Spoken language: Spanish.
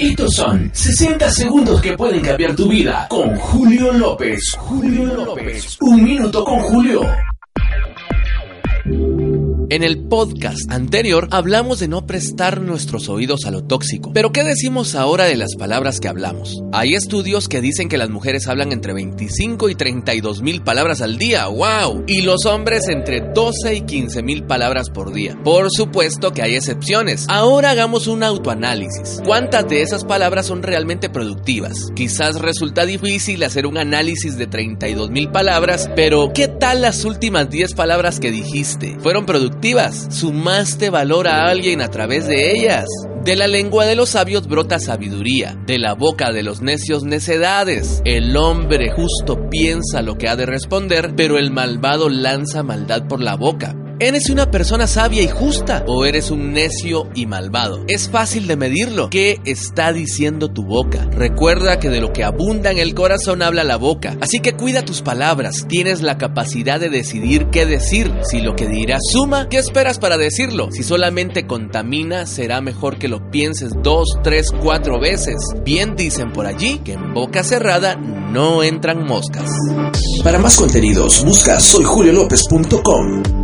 Estos son 60 segundos que pueden cambiar tu vida con Julio López. Julio López. Un minuto con Julio. En el podcast anterior hablamos de no prestar nuestros oídos a lo tóxico. Pero ¿qué decimos ahora de las palabras que hablamos? Hay estudios que dicen que las mujeres hablan entre 25 y 32 mil palabras al día. ¡Wow! Y los hombres entre 12 y 15 mil palabras por día. Por supuesto que hay excepciones. Ahora hagamos un autoanálisis. ¿Cuántas de esas palabras son realmente productivas? Quizás resulta difícil hacer un análisis de 32 mil palabras, pero ¿qué tal las últimas 10 palabras que dijiste? ¿Fueron productivas? Sumaste valor a alguien a través de ellas. De la lengua de los sabios brota sabiduría, de la boca de los necios necedades. El hombre justo piensa lo que ha de responder, pero el malvado lanza maldad por la boca. ¿Eres una persona sabia y justa o eres un necio y malvado? Es fácil de medirlo. ¿Qué está diciendo tu boca? Recuerda que de lo que abunda en el corazón habla la boca. Así que cuida tus palabras. Tienes la capacidad de decidir qué decir. Si lo que dirás suma, ¿qué esperas para decirlo? Si solamente contamina, será mejor que lo pienses dos, tres, cuatro veces. Bien dicen por allí que en boca cerrada no entran moscas. Para más contenidos, busca soyjuliolopez.com.